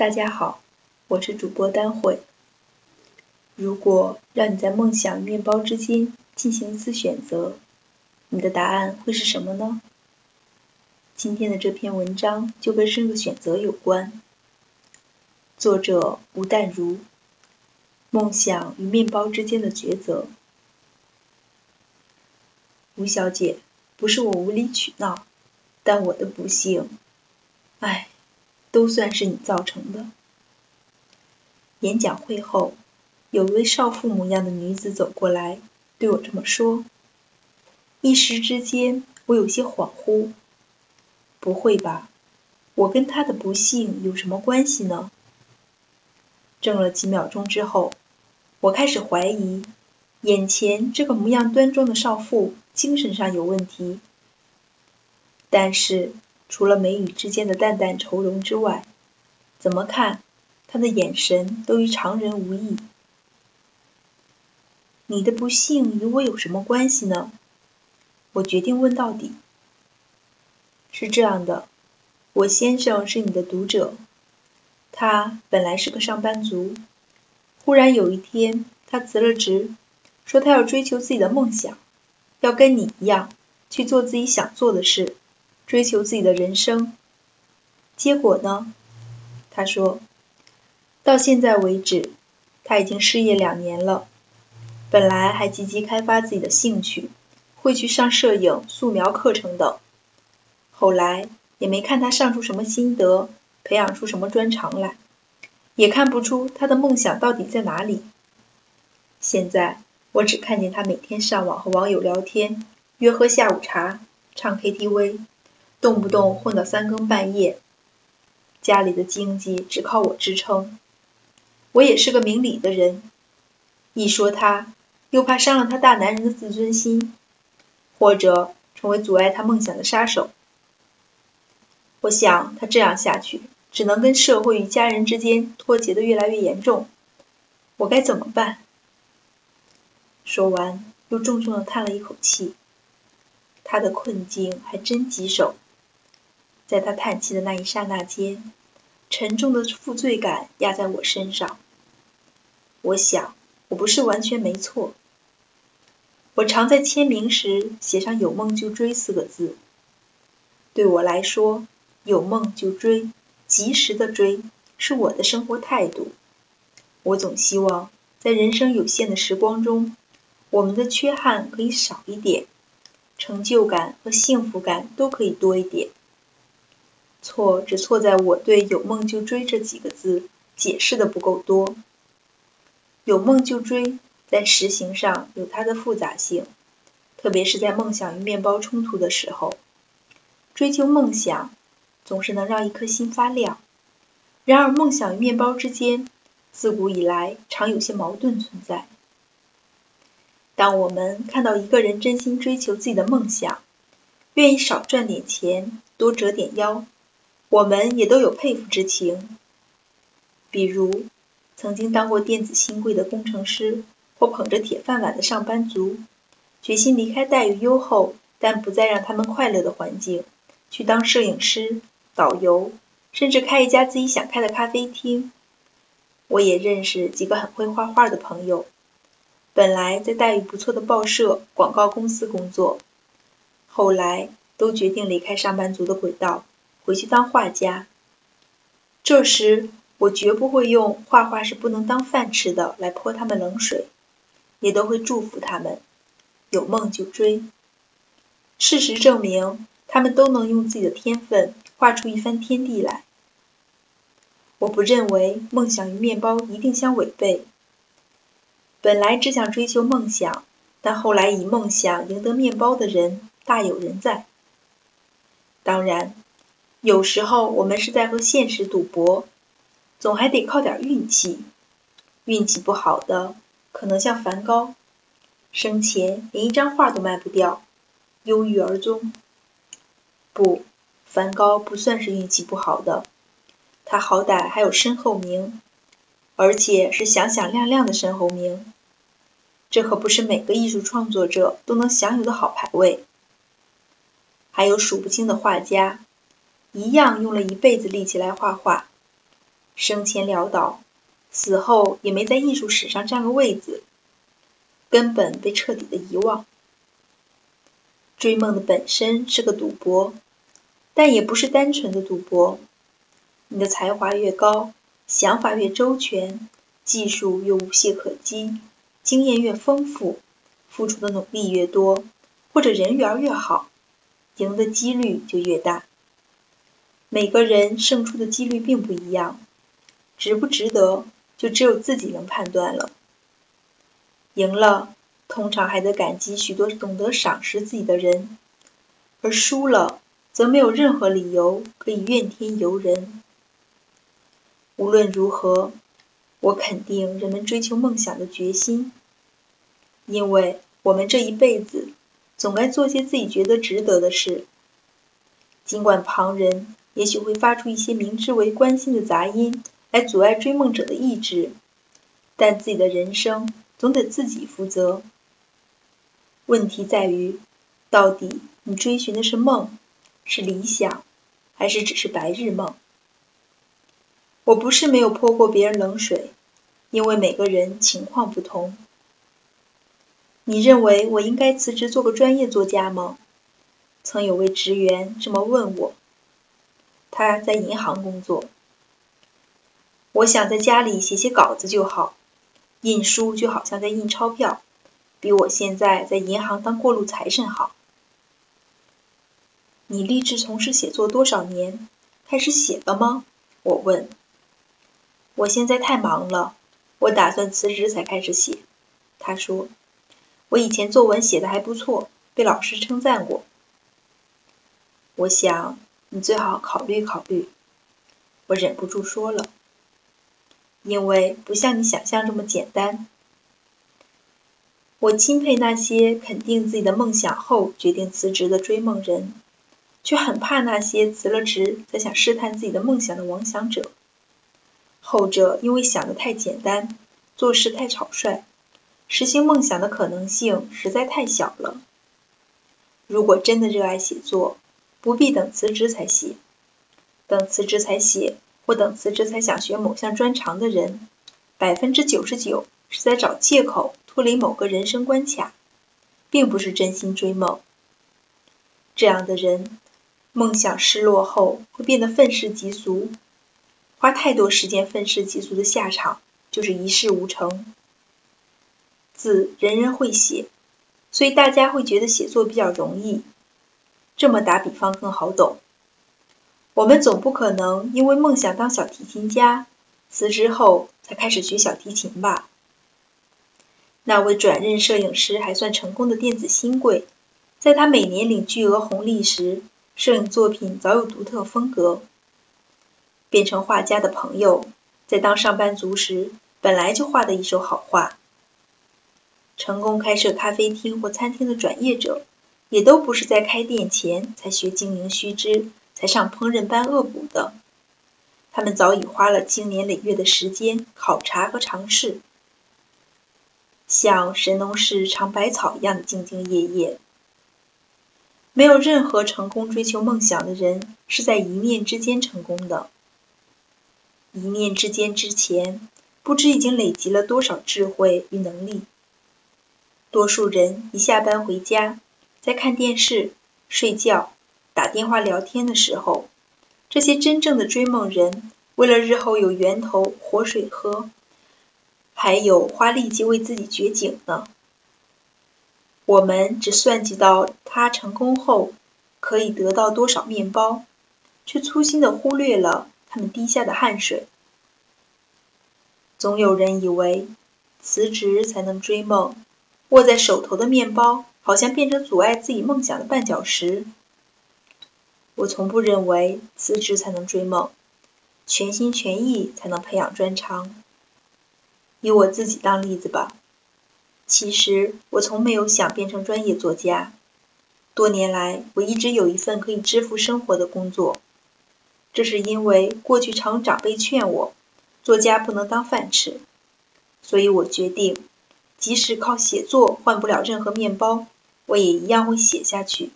大家好，我是主播丹慧。如果让你在梦想与面包之间进行一次选择，你的答案会是什么呢？今天的这篇文章就跟这个选择有关。作者吴淡如，梦想与面包之间的抉择。吴小姐，不是我无理取闹，但我的不幸，唉。都算是你造成的。演讲会后，有一位少妇模样的女子走过来，对我这么说。一时之间，我有些恍惚。不会吧？我跟她的不幸有什么关系呢？怔了几秒钟之后，我开始怀疑，眼前这个模样端庄的少妇精神上有问题。但是。除了眉宇之间的淡淡愁容之外，怎么看，他的眼神都与常人无异。你的不幸与我有什么关系呢？我决定问到底。是这样的，我先生是你的读者，他本来是个上班族，忽然有一天，他辞了职，说他要追求自己的梦想，要跟你一样去做自己想做的事。追求自己的人生，结果呢？他说，到现在为止，他已经失业两年了。本来还积极开发自己的兴趣，会去上摄影、素描课程等。后来也没看他上出什么心得，培养出什么专长来，也看不出他的梦想到底在哪里。现在我只看见他每天上网和网友聊天，约喝下午茶，唱 KTV。动不动混到三更半夜，家里的经济只靠我支撑。我也是个明理的人，一说他，又怕伤了他大男人的自尊心，或者成为阻碍他梦想的杀手。我想他这样下去，只能跟社会与家人之间脱节的越来越严重。我该怎么办？说完，又重重的叹了一口气。他的困境还真棘手。在他叹气的那一刹那间，沉重的负罪感压在我身上。我想，我不是完全没错。我常在签名时写上“有梦就追”四个字。对我来说，有梦就追，及时的追，是我的生活态度。我总希望，在人生有限的时光中，我们的缺憾可以少一点，成就感和幸福感都可以多一点。错只错在我对“有梦就追”这几个字解释的不够多。有梦就追，在实行上有它的复杂性，特别是在梦想与面包冲突的时候。追求梦想总是能让一颗心发亮，然而梦想与面包之间，自古以来常有些矛盾存在。当我们看到一个人真心追求自己的梦想，愿意少赚点钱，多折点腰。我们也都有佩服之情，比如曾经当过电子新贵的工程师，或捧着铁饭碗的上班族，决心离开待遇优厚但不再让他们快乐的环境，去当摄影师、导游，甚至开一家自己想开的咖啡厅。我也认识几个很会画画的朋友，本来在待遇不错的报社、广告公司工作，后来都决定离开上班族的轨道。回去当画家。这时，我绝不会用画画是不能当饭吃的来泼他们冷水，也都会祝福他们，有梦就追。事实证明，他们都能用自己的天分画出一番天地来。我不认为梦想与面包一定相违背。本来只想追求梦想，但后来以梦想赢得面包的人大有人在。当然。有时候我们是在和现实赌博，总还得靠点运气。运气不好的，可能像梵高，生前连一张画都卖不掉，忧郁而终。不，梵高不算是运气不好的，他好歹还有身后名，而且是响响亮亮的身后名。这可不是每个艺术创作者都能享有的好牌位。还有数不清的画家。一样用了一辈子力气来画画，生前潦倒，死后也没在艺术史上占个位子，根本被彻底的遗忘。追梦的本身是个赌博，但也不是单纯的赌博。你的才华越高，想法越周全，技术越无懈可击，经验越丰富，付出的努力越多，或者人缘越好，赢的几率就越大。每个人胜出的几率并不一样，值不值得，就只有自己能判断了。赢了，通常还得感激许多懂得赏识自己的人；而输了，则没有任何理由可以怨天尤人。无论如何，我肯定人们追求梦想的决心，因为我们这一辈子总该做些自己觉得值得的事，尽管旁人。也许会发出一些明知为关心的杂音，来阻碍追梦者的意志，但自己的人生总得自己负责。问题在于，到底你追寻的是梦，是理想，还是只是白日梦？我不是没有泼过别人冷水，因为每个人情况不同。你认为我应该辞职做个专业作家吗？曾有位职员这么问我。他在银行工作，我想在家里写写稿子就好，印书就好像在印钞票，比我现在在银行当过路财神好。你立志从事写作多少年？开始写了吗？我问。我现在太忙了，我打算辞职才开始写。他说，我以前作文写的还不错，被老师称赞过。我想。你最好考虑考虑，我忍不住说了，因为不像你想象这么简单。我钦佩那些肯定自己的梦想后决定辞职的追梦人，却很怕那些辞了职再想试探自己的梦想的妄想者。后者因为想的太简单，做事太草率，实行梦想的可能性实在太小了。如果真的热爱写作，不必等辞职才写，等辞职才写，或等辞职才想学某项专长的人，百分之九十九是在找借口脱离某个人生关卡，并不是真心追梦。这样的人，梦想失落后会变得愤世嫉俗，花太多时间愤世嫉俗的下场就是一事无成。字人人会写，所以大家会觉得写作比较容易。这么打比方更好懂。我们总不可能因为梦想当小提琴家，辞职后才开始学小提琴吧？那位转任摄影师还算成功的电子新贵，在他每年领巨额红利时，摄影作品早有独特风格。变成画家的朋友，在当上班族时本来就画的一手好画。成功开设咖啡厅或餐厅的转业者。也都不是在开店前才学经营须知，才上烹饪班恶补的。他们早已花了经年累月的时间考察和尝试，像神农氏尝百草一样的兢兢业业。没有任何成功追求梦想的人是在一念之间成功的。一念之间之前，不知已经累积了多少智慧与能力。多数人一下班回家。在看电视、睡觉、打电话聊天的时候，这些真正的追梦人，为了日后有源头活水喝，还有花力气为自己掘井呢。我们只算计到他成功后可以得到多少面包，却粗心的忽略了他们滴下的汗水。总有人以为辞职才能追梦，握在手头的面包。好像变成阻碍自己梦想的绊脚石。我从不认为辞职才能追梦，全心全意才能培养专长。以我自己当例子吧，其实我从没有想变成专业作家。多年来，我一直有一份可以支付生活的工作。这是因为过去常长辈劝我，作家不能当饭吃，所以我决定。即使靠写作换不了任何面包，我也一样会写下去。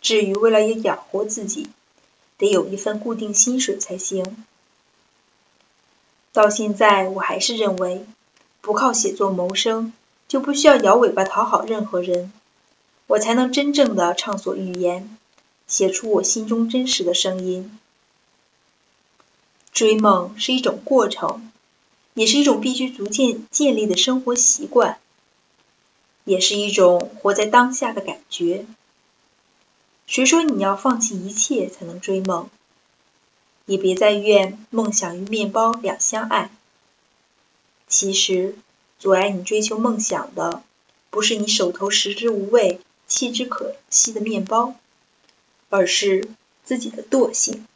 至于为了要养活自己，得有一份固定薪水才行。到现在，我还是认为，不靠写作谋生，就不需要摇尾巴讨好任何人，我才能真正的畅所欲言，写出我心中真实的声音。追梦是一种过程，也是一种必须逐渐建立的生活习惯，也是一种活在当下的感觉。谁说你要放弃一切才能追梦？也别再怨梦想与面包两相爱。其实，阻碍你追求梦想的，不是你手头食之无味、弃之可惜的面包，而是自己的惰性。